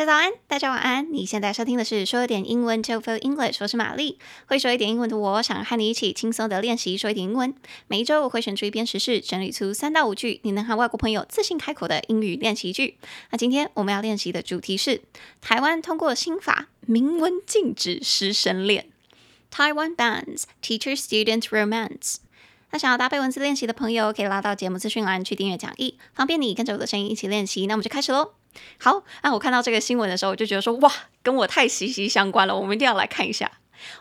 家早安，大家晚安。你现在收听的是说点英文就 Feel English，我是玛丽。会说一点英文的我，想和你一起轻松的练习说一点英文。每一周我会选出一篇时事，整理出三到五句你能和外国朋友自信开口的英语练习句。那今天我们要练习的主题是台湾通过新法，明文禁止师生恋。Taiwan bans teacher-student romance。那想要搭配文字练习的朋友，可以拉到节目资讯栏去订阅讲义，方便你跟着我的声音一起练习。那我们就开始喽。好，那我看到这个新闻的时候，我就觉得说，哇，跟我太息息相关了，我们一定要来看一下。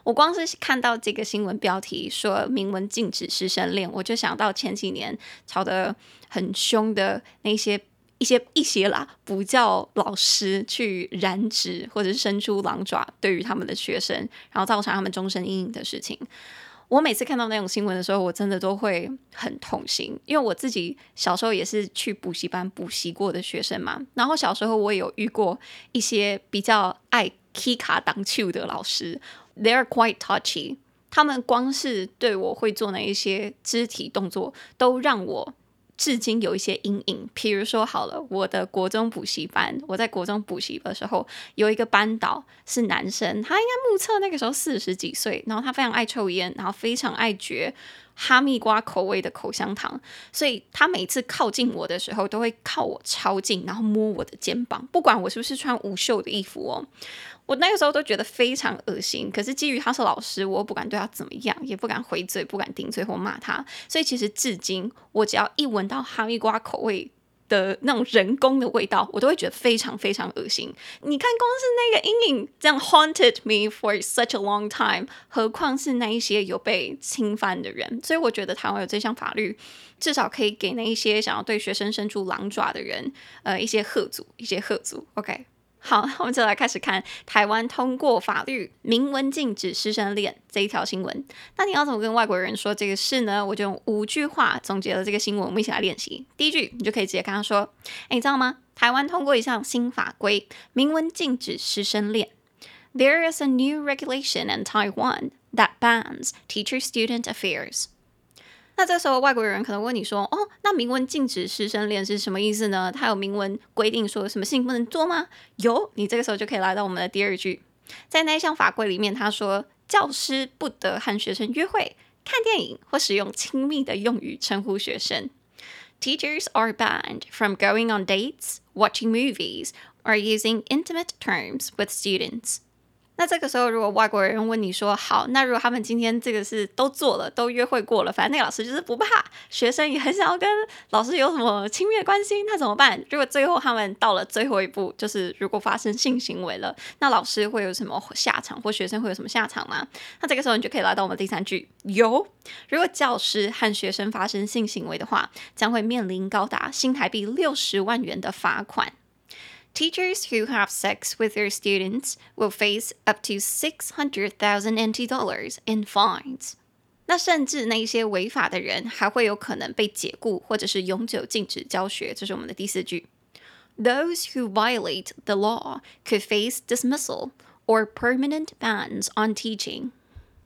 我光是看到这个新闻标题说明文禁止师生恋，我就想到前几年吵得很凶的那些一些一些啦，不叫老师去染指或者是伸出狼爪，对于他们的学生，然后造成他们终身阴影的事情。我每次看到那种新闻的时候，我真的都会很痛心，因为我自己小时候也是去补习班补习过的学生嘛。然后小时候我也有遇过一些比较爱 K 卡当 Q 的老师，They're quite touchy。他们光是对我会做那一些肢体动作，都让我。至今有一些阴影，譬如说好了，我的国中补习班，我在国中补习的时候，有一个班导是男生，他应该目测那个时候四十几岁，然后他非常爱抽烟，然后非常爱嚼哈密瓜口味的口香糖，所以他每次靠近我的时候，都会靠我超近，然后摸我的肩膀，不管我是不是穿无袖的衣服哦。我那个时候都觉得非常恶心，可是基于他是老师，我不敢对他怎么样，也不敢回嘴，不敢顶嘴或骂他。所以其实至今，我只要一闻到哈密瓜口味的那种人工的味道，我都会觉得非常非常恶心。你看，光是那个阴影这样 haunted me for such a long time，何况是那一些有被侵犯的人。所以我觉得台湾有这项法律，至少可以给那一些想要对学生伸出狼爪的人，呃，一些贺阻，一些贺阻。OK。好，我们就来开始看台湾通过法律明文禁止师生恋这一条新闻。那你要怎么跟外国人说这个事呢？我就用五句话总结了这个新闻，我们一起来练习。第一句，你就可以直接跟他说：“哎，你知道吗？台湾通过一项新法规，明文禁止师生恋。There is a new regulation in Taiwan that bans teacher-student affairs.” 那这时候外国人可能问你说：“哦，那明文禁止师生恋是什么意思呢？他有明文规定说什么事情不能做吗？”有，你这个时候就可以来到我们的第二句，在那一项法规里面，他说教师不得和学生约会、看电影或使用亲密的用语称呼学生。Teachers are banned from going on dates, watching movies, or using intimate terms with students. 那这个时候，如果外国人问你说好，那如果他们今天这个是都做了，都约会过了，反正那个老师就是不怕，学生也很想要跟老师有什么亲密关系，那怎么办？如果最后他们到了最后一步，就是如果发生性行为了，那老师会有什么下场，或学生会有什么下场吗？那这个时候你就可以来到我们第三句，有，如果教师和学生发生性行为的话，将会面临高达新台币六十万元的罚款。Teachers who have sex with their students will face up to six hundred thousand NT dollars in fines。那甚至那一些违法的人还会有可能被解雇，或者是永久禁止教学。这是我们的第四句。Those who violate the law could face dismissal or permanent bans on teaching.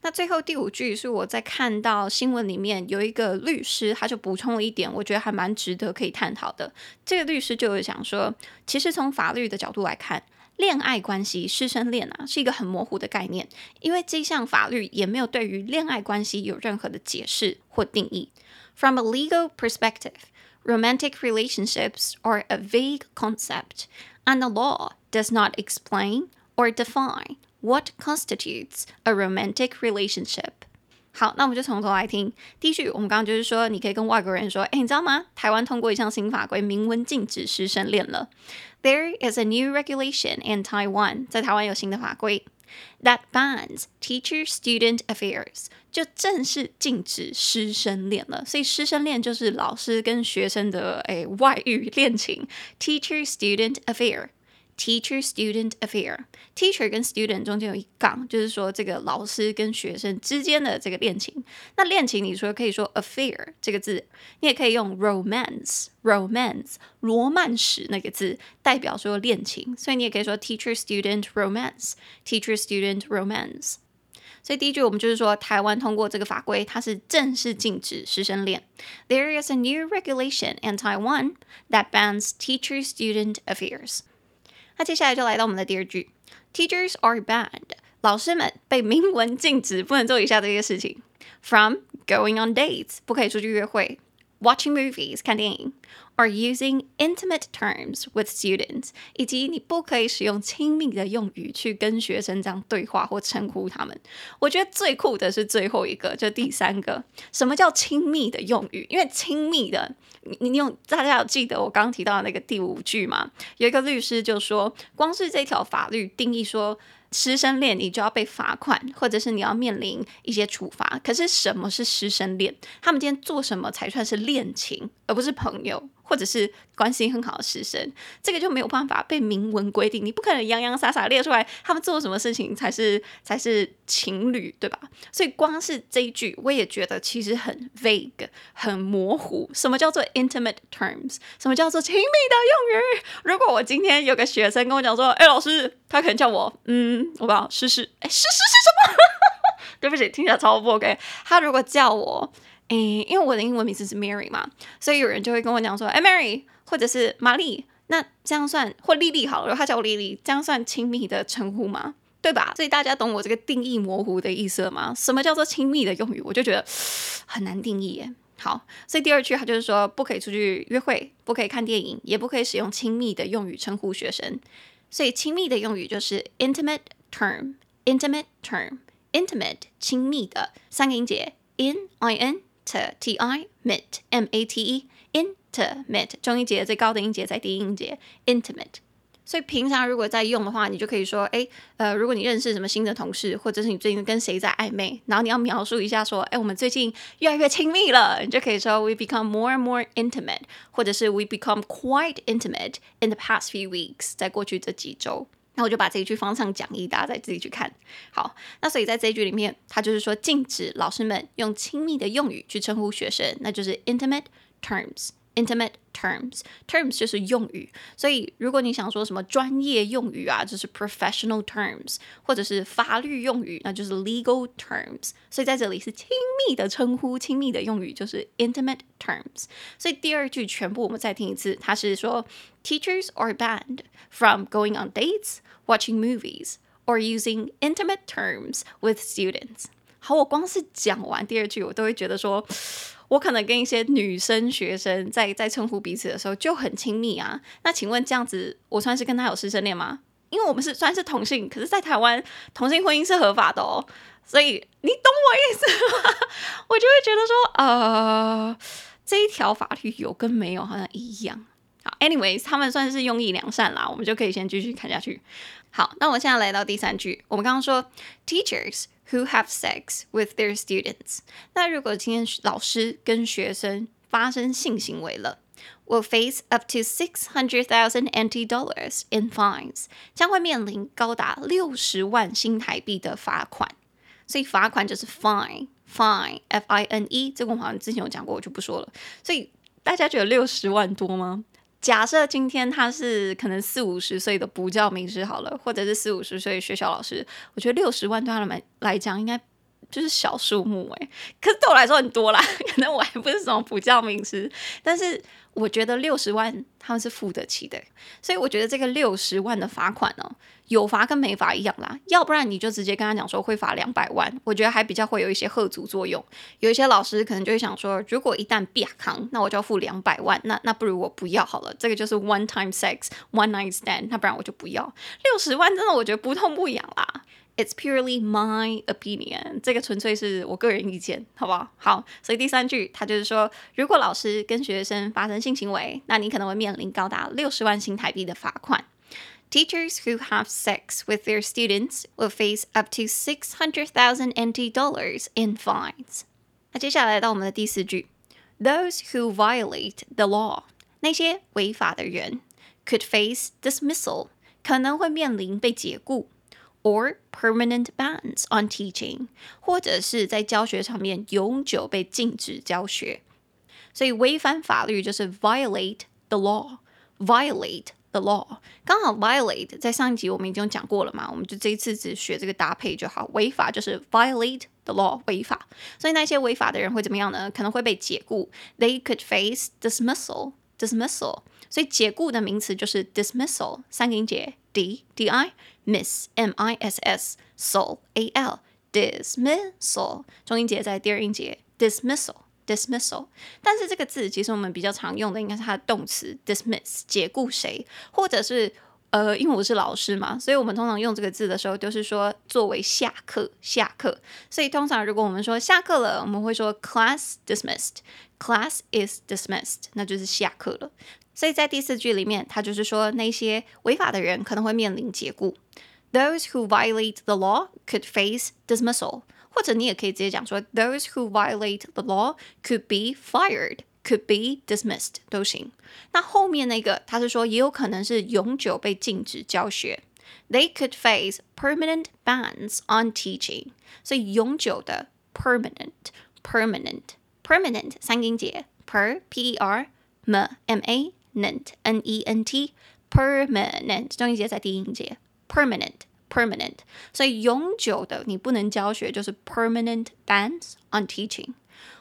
那最后第五句是我在看到新闻里面有一个律师，他就补充了一点，我觉得还蛮值得可以探讨的。这个律师就是想说，其实从法律的角度来看，恋爱关系、师生恋啊，是一个很模糊的概念，因为这项法律也没有对于恋爱关系有任何的解释或定义。From a legal perspective, romantic relationships are a vague concept, and the law does not explain or define. What constitutes a romantic relationship？好，那我们就从头来听。第一句，我们刚刚就是说，你可以跟外国人说，哎，你知道吗？台湾通过一项新法规，明文禁止师生恋了。There is a new regulation in Taiwan，在台湾有新的法规，that bans teacher-student affairs，就正式禁止师生恋了。所以师生恋就是老师跟学生的哎外遇恋情，teacher-student affair。 Teacher-student affair，teacher 跟 student 中间有一杠，就是说这个老师跟学生之间的这个恋情。那恋情，你说可以说 affair 这个字，你也可以用 romance，romance 罗曼史那个字代表说恋情，所以你也可以说 teacher-student romance，teacher-student romance。所以第一句我们就是说，台湾通过这个法规，它是正式禁止师生恋。There is a new regulation in Taiwan that bans teacher-student affairs。 那接下来就来到我们的第二句：Teachers are banned，老师们被明文禁止不能做以下这些事情：from going on dates，不可以出去约会；watching movies，看电影。 Are using intimate terms with students，以及你不可以使用亲密的用语去跟学生这样对话或称呼他们。我觉得最酷的是最后一个，就第三个，什么叫亲密的用语？因为亲密的，你你用大家有记得我刚刚提到的那个第五句吗？有一个律师就说，光是这条法律定义说。师生恋，你就要被罚款，或者是你要面临一些处罚。可是什么是师生恋？他们今天做什么才算是恋情，而不是朋友？或者是关系很好的师生，这个就没有办法被明文规定。你不可能洋洋洒洒列出来，他们做什么事情才是才是情侣，对吧？所以光是这一句，我也觉得其实很 vague，很模糊。什么叫做 intimate terms？什么叫做亲密的用语？如果我今天有个学生跟我讲说，哎，老师，他可能叫我，嗯，我不知道，诗诗，哎，诗诗是什么？对不起，听起来超不 OK。他如果叫我。诶，因为我的英文名字是 Mary 嘛，所以有人就会跟我讲说，哎，Mary，或者是玛丽，那这样算或丽丽好了，如果他叫我丽丽，这样算亲密的称呼吗？对吧？所以大家懂我这个定义模糊的意思了吗？什么叫做亲密的用语？我就觉得很难定义耶。好，所以第二句他就是说，不可以出去约会，不可以看电影，也不可以使用亲密的用语称呼学生。所以亲密的用语就是 intimate term，intimate term，intimate 亲密的三个音节 in i n。t t i mit m a t e intimate 中音节最高的音节在第一音节 intimate，所以平常如果在用的话，你就可以说，哎，呃，如果你认识什么新的同事，或者是你最近跟谁在暧昧，然后你要描述一下说，哎，我们最近越来越亲密了，你就可以说 we become more and more intimate，或者是 we become quite intimate in the past few weeks，在过去这几周。那我就把这一句放上讲义，大家再自己去看。好，那所以在这一句里面，它就是说禁止老师们用亲密的用语去称呼学生，那就是 intimate terms。intimate terms，terms 就是用语。所以如果你想说什么专业用语啊，就是 professional terms，或者是法律用语，那就是 legal terms。所以在这里是亲密的称呼，亲密的用语就是 intimate terms。所以第二句全部我们再听一次，它是说。Teachers are banned from going on dates, watching movies, or using intimate terms with students. 好，我光是讲完第二句，我都会觉得说， 我可能跟一些女生学生在在称呼彼此的时候就很亲密啊。那请问这样子，我算是跟他有师生恋吗？因为我们是算是同性，可是在台湾同性婚姻是合法的哦。所以你懂我意思吗？我就会觉得说，呃，这一条法律有跟没有好像一样。好，anyways，他们算是用意良善啦，我们就可以先继续看下去。好，那我现在来到第三句，我们刚刚说 teachers who have sex with their students，那如果今天老师跟学生发生性行为了，will face up to six hundred thousand NT dollars in fines，将会面临高达六十万新台币的罚款。所以罚款就是 fine，fine，f i n e，这个我好像之前有讲过，我就不说了。所以大家觉得六十万多吗？假设今天他是可能四五十岁的不教名师好了，或者是四五十岁学校老师，我觉得六十万对他们来讲应该就是小数目诶，可是对我来说很多啦，可能我还不是什么普教名师，但是。我觉得六十万他们是付得起的，所以我觉得这个六十万的罚款哦，有罚跟没罚一样啦。要不然你就直接跟他讲说会罚两百万，我觉得还比较会有一些吓阻作用。有一些老师可能就会想说，如果一旦变康，那我就要付两百万，那那不如我不要好了。这个就是 one time sex one night stand，那不然我就不要。六十万真的我觉得不痛不痒啦。It's purely my opinion，这个纯粹是我个人意见，好不好？好，所以第三句他就是说，如果老师跟学生发生性行为，那你可能会面临高达六十万新台币的罚款。Teachers who have sex with their students will face up to six hundred thousand NT dollars in fines。那接下来到我们的第四句，Those who violate the law，那些违法的人，could face dismissal，可能会面临被解雇。 or permanent bans on teaching，或者是在教学上面永久被禁止教学。所以违反法律就是 violate the law，violate the law。刚好 violate 在上一集我们已经讲过了嘛，我们就这一次只学这个搭配就好。违法就是 violate the law，违法。所以那些违法的人会怎么样呢？可能会被解雇，they could face dismissal，dismissal。所以解雇的名词就是 dismissal，三个音节。 D D I miss M I S s soul A L dismissal，重音节在第二音节 dismissal dismissal。但是这个字其实我们比较常用的应该是它的动词 dismiss 解雇谁，或者是呃，因为我是老师嘛，所以我们通常用这个字的时候都是说作为下课下课。所以通常如果我们说下课了，我们会说 class dismissed，class is dismissed，那就是下课了。所以在第四句里面，他就是说那些违法的人可能会面临解雇。Those who violate the law could face dismissal，或者你也可以直接讲说，Those who violate the law could be fired, could be dismissed 都行。那后面那个他是说也有可能是永久被禁止教学，They could face permanent bans on teaching。所以永久的 permanent permanent permanent 三音节 per p e r m m a nentnt permanent 重音节在第一音节。permanent permanent，所以永久的你不能教学就是 permanent bans on teaching。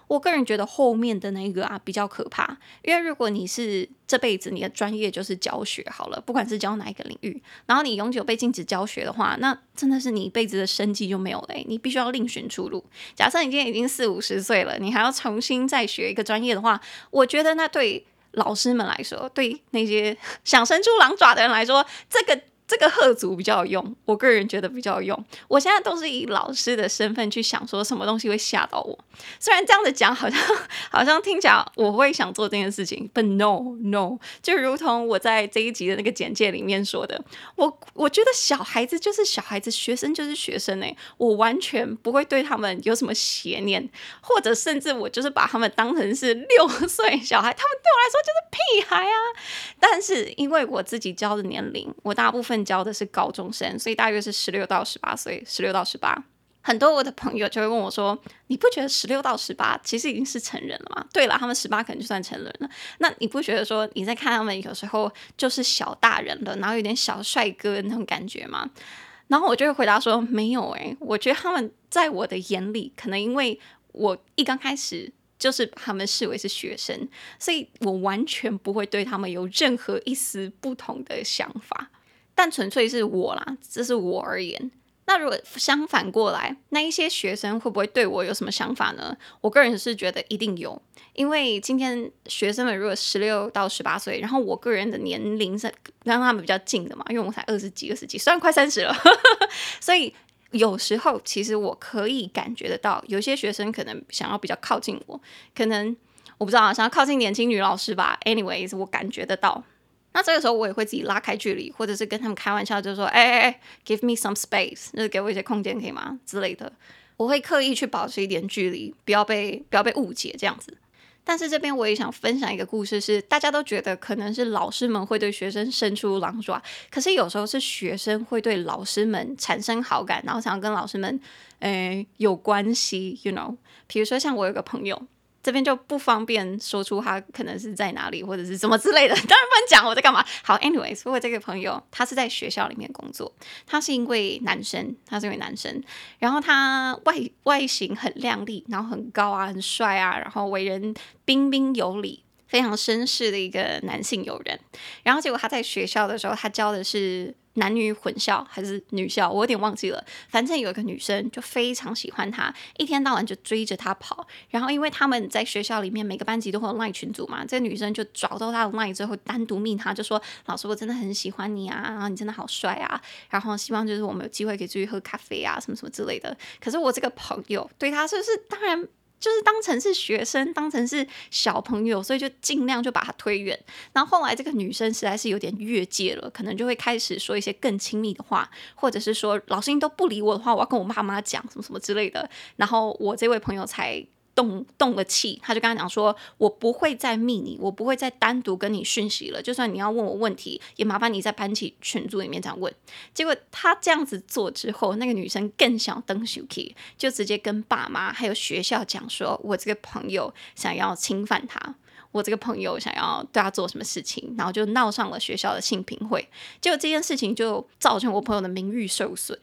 我个人觉得后面的那个啊比较可怕，因为如果你是这辈子你的专业就是教学好了，不管是教哪一个领域，然后你永久被禁止教学的话，那真的是你一辈子的生计就没有了，你必须要另寻出路。假设你今天已经四五十岁了，你还要重新再学一个专业的话，我觉得那对老师们来说，对那些 想伸出狼爪的人来说，这个。这个贺族比较有用，我个人觉得比较有用。我现在都是以老师的身份去想，说什么东西会吓到我。虽然这样子讲，好像 好像听起来我会想做这件事情，but no no，就如同我在这一集的那个简介里面说的，我我觉得小孩子就是小孩子，学生就是学生诶，我完全不会对他们有什么邪念，或者甚至我就是把他们当成是 六岁小孩，他们对我来说就是屁孩啊。但是因为我自己教的年龄，我大部分。教的是高中生，所以大约是十六到十八岁，十六到十八。很多我的朋友就会问我说：“你不觉得十六到十八其实已经是成人了吗？”对了，他们十八可能就算成人了。那你不觉得说你在看他们有时候就是小大人了，然后有点小帅哥那种感觉吗？然后我就会回答说：“没有诶，我觉得他们在我的眼里，可能因为我一刚开始。”就是他们视为是学生，所以我完全不会对他们有任何一丝不同的想法。但纯粹是我啦，这是我而言。那如果相反过来，那一些学生会不会对我有什么想法呢？我个人是觉得一定有，因为今天学生们如果十六到十八岁，然后我个人的年龄是跟他们比较近的嘛，因为我才二十几、二十几，虽然快三十了，所以有时候其实我可以感觉得到，有些学生可能想要比较靠近我，可能我不知道想要靠近年轻女老师吧。Anyways，我感觉得到。那这个时候我也会自己拉开距离，或者是跟他们开玩笑，就说，哎哎哎，give me some space，就是给我一些空间，可以吗？之类的，我会刻意去保持一点距离，不要被不要被误解这样子。但是这边我也想分享一个故事是，是大家都觉得可能是老师们会对学生伸出狼爪，可是有时候是学生会对老师们产生好感，然后想要跟老师们，诶有关系，you know，比如说像我有个朋友。这边就不方便说出他可能是在哪里或者是什么之类的，当然不能讲我在干嘛。好，anyways，如果这个朋友他是在学校里面工作，他是一位男生，他是一位男生，然后他外外形很靓丽，然后很高啊，很帅啊，然后为人彬彬有礼。非常绅士的一个男性友人，然后结果他在学校的时候，他教的是男女混校还是女校，我有点忘记了。反正有一个女生就非常喜欢他，一天到晚就追着他跑。然后因为他们在学校里面每个班级都会有 LINE 群组嘛，这个女生就找到他的 LINE 之后，单独命他，就说：“老师，我真的很喜欢你啊，然后你真的好帅啊，然后希望就是我们有机会可以出去喝咖啡啊，什么什么之类的。”可是我这个朋友对他是不是当然？就是当成是学生，当成是小朋友，所以就尽量就把他推远。然后后来这个女生实在是有点越界了，可能就会开始说一些更亲密的话，或者是说老师你都不理我的话，我要跟我爸妈讲什么什么之类的。然后我这位朋友才。动动了气，他就跟他讲说：“我不会再密你，我不会再单独跟你讯息了。就算你要问我问题，也麻烦你在班级群组里面这样问。”结果他这样子做之后，那个女生更想登手机，就直接跟爸妈还有学校讲说：“我这个朋友想要侵犯他，我这个朋友想要对他做什么事情。”然后就闹上了学校的性平会。结果这件事情就造成我朋友的名誉受损。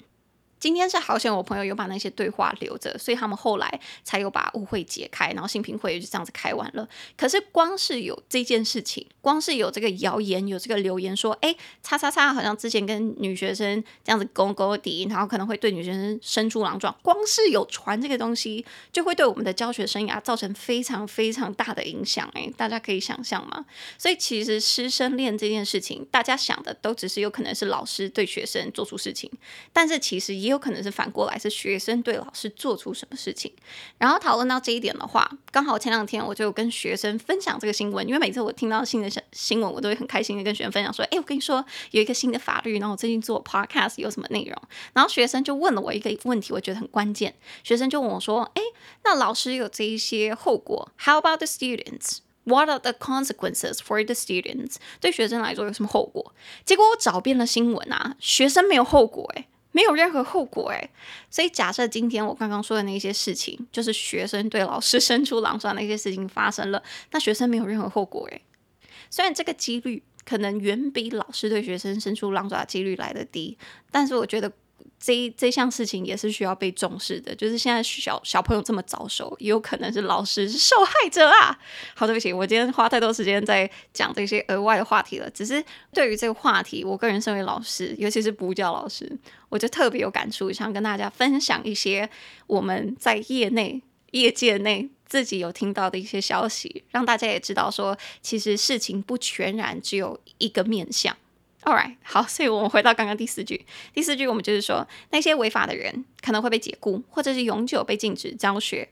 今天是好险，我朋友有把那些对话留着，所以他们后来才有把误会解开，然后新品会就这样子开完了。可是光是有这件事情，光是有这个谣言，有这个留言说，哎，叉叉叉好像之前跟女学生这样子勾勾搭，然后可能会对女学生伸出狼爪，光是有传这个东西，就会对我们的教学生涯造成非常非常大的影响。哎，大家可以想象吗？所以其实师生恋这件事情，大家想的都只是有可能是老师对学生做出事情，但是其实也。也有可能是反过来，是学生对老师做出什么事情。然后讨论到这一点的话，刚好前两天我就跟学生分享这个新闻，因为每次我听到新的新闻，我都会很开心的跟学生分享说：“哎，我跟你说有一个新的法律，然后我最近做 podcast 有什么内容。”然后学生就问了我一个问题，我觉得很关键。学生就问我说：“哎，那老师有这一些后果？How about the students? What are the consequences for the students？” 对学生来说有什么后果？结果我找遍了新闻啊，学生没有后果诶。没有任何后果诶，所以假设今天我刚刚说的那些事情，就是学生对老师伸出狼爪那些事情发生了，那学生没有任何后果诶。虽然这个几率可能远比老师对学生伸出狼爪几率来的低，但是我觉得。这这项事情也是需要被重视的，就是现在小小朋友这么早熟，也有可能是老师是受害者啊。好，对不起，我今天花太多时间在讲这些额外的话题了。只是对于这个话题，我个人身为老师，尤其是补教老师，我就特别有感触，想跟大家分享一些我们在业内、业界内自己有听到的一些消息，让大家也知道说，其实事情不全然只有一个面向。All right，好，所以我们回到刚刚第四句。第四句我们就是说，那些违法的人可能会被解雇，或者是永久被禁止教学。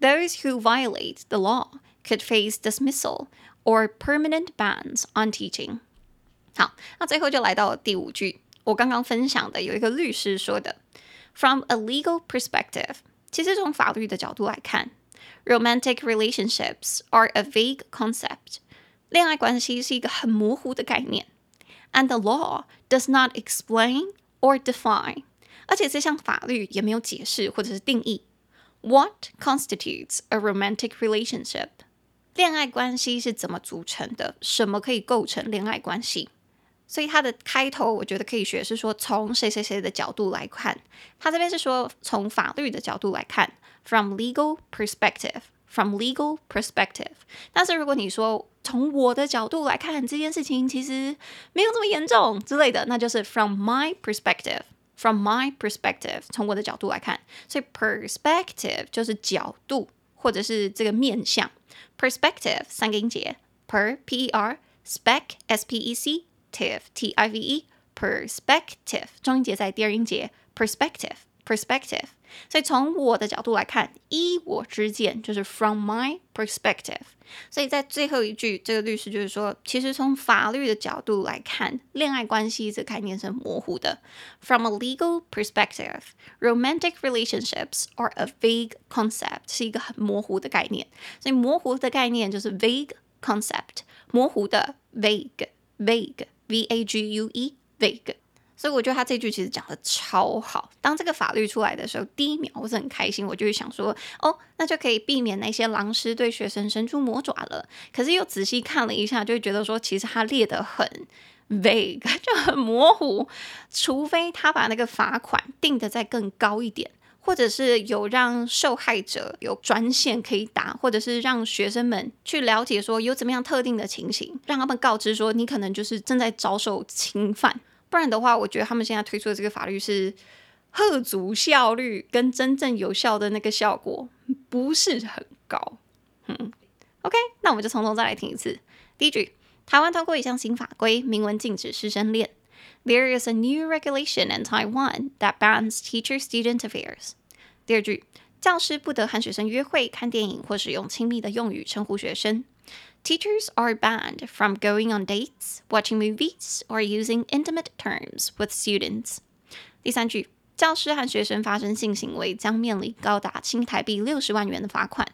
Those who violate the law could face dismissal or permanent bans on teaching。好，那最后就来到第五句。我刚刚分享的有一个律师说的：From a legal perspective，其实从法律的角度来看，romantic relationships are a vague concept。恋爱关系是一个很模糊的概念。And the law does not explain or define，而且这项法律也没有解释或者是定义。What constitutes a romantic relationship？恋爱关系是怎么组成的？什么可以构成恋爱关系？所以它的开头我觉得可以学是说，从谁谁谁的角度来看，他这边是说从法律的角度来看，from legal perspective。 From legal perspective，但是如果你说从我的角度来看这件事情其实没有这么严重之类的，那就是 from my perspective。From my perspective，从我的角度来看，所以 perspective 就是角度或者是这个面向。Perspective 三个音节，per p e r spec s p e c tive t i v e perspective 中音节在第二音节 perspective perspective。所以从我的角度来看，依我之见，就是 from my perspective。所以在最后一句，这个律师就是说，其实从法律的角度来看，恋爱关系这个概念是模糊的。From a legal perspective, romantic relationships are a vague concept，是一个很模糊的概念。所以模糊的概念就是 vague concept，模糊的 vague，vague，v a g u e，vague。 所以我觉得他这句其实讲得超好。当这个法律出来的时候，第一秒我是很开心，我就会想说，哦，那就可以避免那些狼师对学生伸出魔爪了。可是又仔细看了一下，就会觉得说，其实他列得很 vague，就很模糊。除非他把那个罚款定得再更高一点，或者是有让受害者有专线可以打，或者是让学生们去了解说有怎么样特定的情形，让他们告知说你可能就是正在遭受侵犯。不然的话，我觉得他们现在推出的这个法律是吓阻效率跟真正有效的那个效果不是很高。嗯，OK，那我们就从头再来听一次。第一句，台湾通过一项新法规，明文禁止师生恋。There is a new regulation in Taiwan that bans teacher-student affairs。第二句，教师不得和学生约会、看电影或使用亲密的用语称呼学生。Teachers are banned from going on dates, watching movies, or using intimate terms with students. 第三句，教师和学生发生性行为将面临高达新台币六十万元的罚款。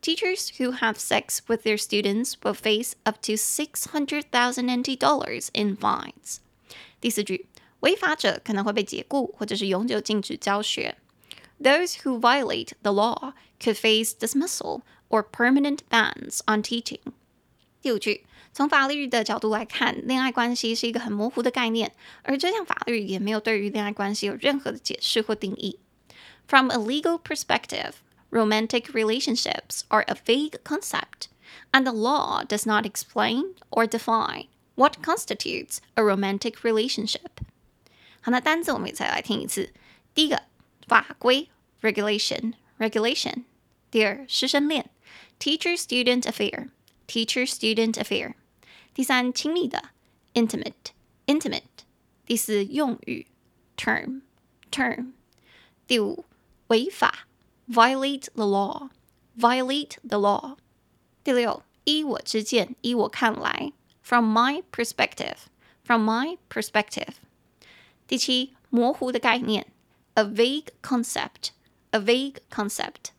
Teachers who have sex with their students will face up to six hundred thousand NT dollars in fines. 第四句，违法者可能会被解雇或者是永久禁止教学。Those who violate the law could face dismissal or permanent bans on teaching. 第五句，从法律的角度来看，恋爱关系是一个很模糊的概念，而这项法律也没有对于恋爱关系有任何的解释或定义。From a legal perspective, romantic relationships are a vague concept, and the law does not explain or define what constitutes a romantic relationship. 好，那单字我们也再来听一次。第一个，法规 regulation regulation。第二，师生恋 teacher student affair teacher student affair。第三，亲密的 intimate intimate。第四，用语 term term。第五，违法 violate the law violate the law。第六，依我之见，依我看来 from my perspective from my perspective。第七，模糊的概念，a vague concept，a vague concept。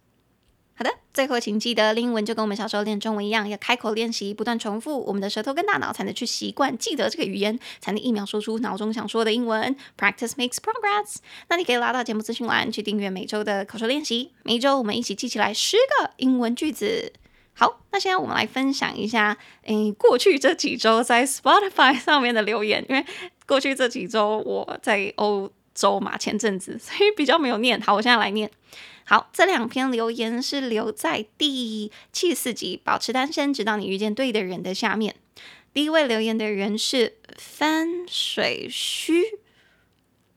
好的，最后请记得，英文就跟我们小时候练中文一样，要开口练习，不断重复，我们的舌头跟大脑才能去习惯记得这个语言，才能一秒说出脑中想说的英文。Practice makes progress。那你可以拉到节目资讯栏去订阅每周的口说练习，每周我们一起记起来十个英文句子。好，那现在我们来分享一下，诶，过去这几周在 Spotify 上面的留言，因为。过去这几周我在欧洲嘛，前阵子，所以比较没有念。好，我现在来念。好，这两篇留言是留在第七十四集《保持单身直到你遇见对的人》的下面。第一位留言的人是翻水须。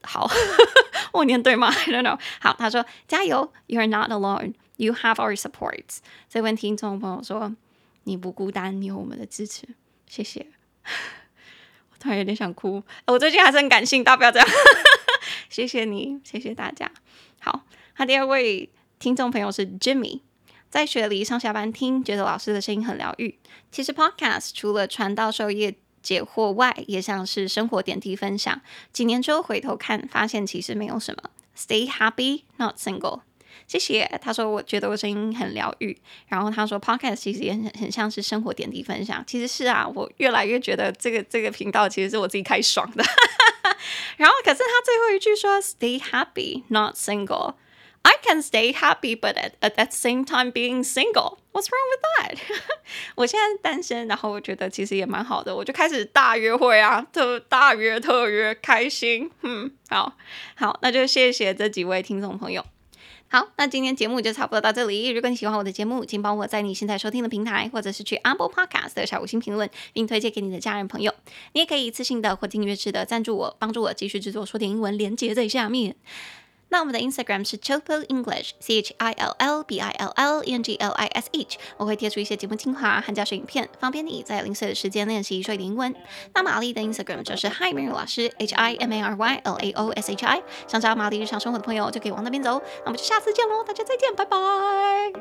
好，我念对吗？I don't know。好，他说加油，You are not alone. You have our support。这位听众朋友说你不孤单，你有我们的支持，谢谢。我突然有点想哭，我最近还是很感性，大不要这样。谢谢你，谢谢大家。他第二位听众朋友是 Jimmy，在雪梨上下班听，觉得老师的声音很疗愈。其实 Podcast 除了传道授业解惑外，也像是生活点滴分享。几年之后回头看，发现其实没有什么。Stay happy, not single. 谢谢，他说我觉得我声音很疗愈，然后他说 Podcast 其实也很很像是生活点滴分享，其实是啊，我越来越觉得这个这个频道其实是我自己开爽的。然后可是他最后一句说 Stay happy, not single. I can stay happy, but at at that same time being single. What's wrong with that? 我现在单身，然后我觉得其实也蛮好的，我就开始大约会啊，特大约特约开心。嗯，好好，那就谢谢这几位听众朋友。好，那今天节目就差不多到这里。如果你喜欢我的节目，请帮我在你现在收听的平台，或者是去 Apple Podcast 的小五星评论，并推荐给你的家人朋友。你也可以一次性的或订阅式的赞助我，帮助我继续制作说点英文，连接在下面。那我们的 Instagram 是 Chill English，C H I L L B I L L E N G L I S H，我会贴出一些节目精华和教学影片，方便你在零碎的时间练习说一点英文。那玛丽的 Instagram 就是 Hi Mary 老师，H I M A R Y L A O S H I，想找玛丽日常生活的朋友就可以往那边走。那我们就下次见喽，大家再见，拜拜。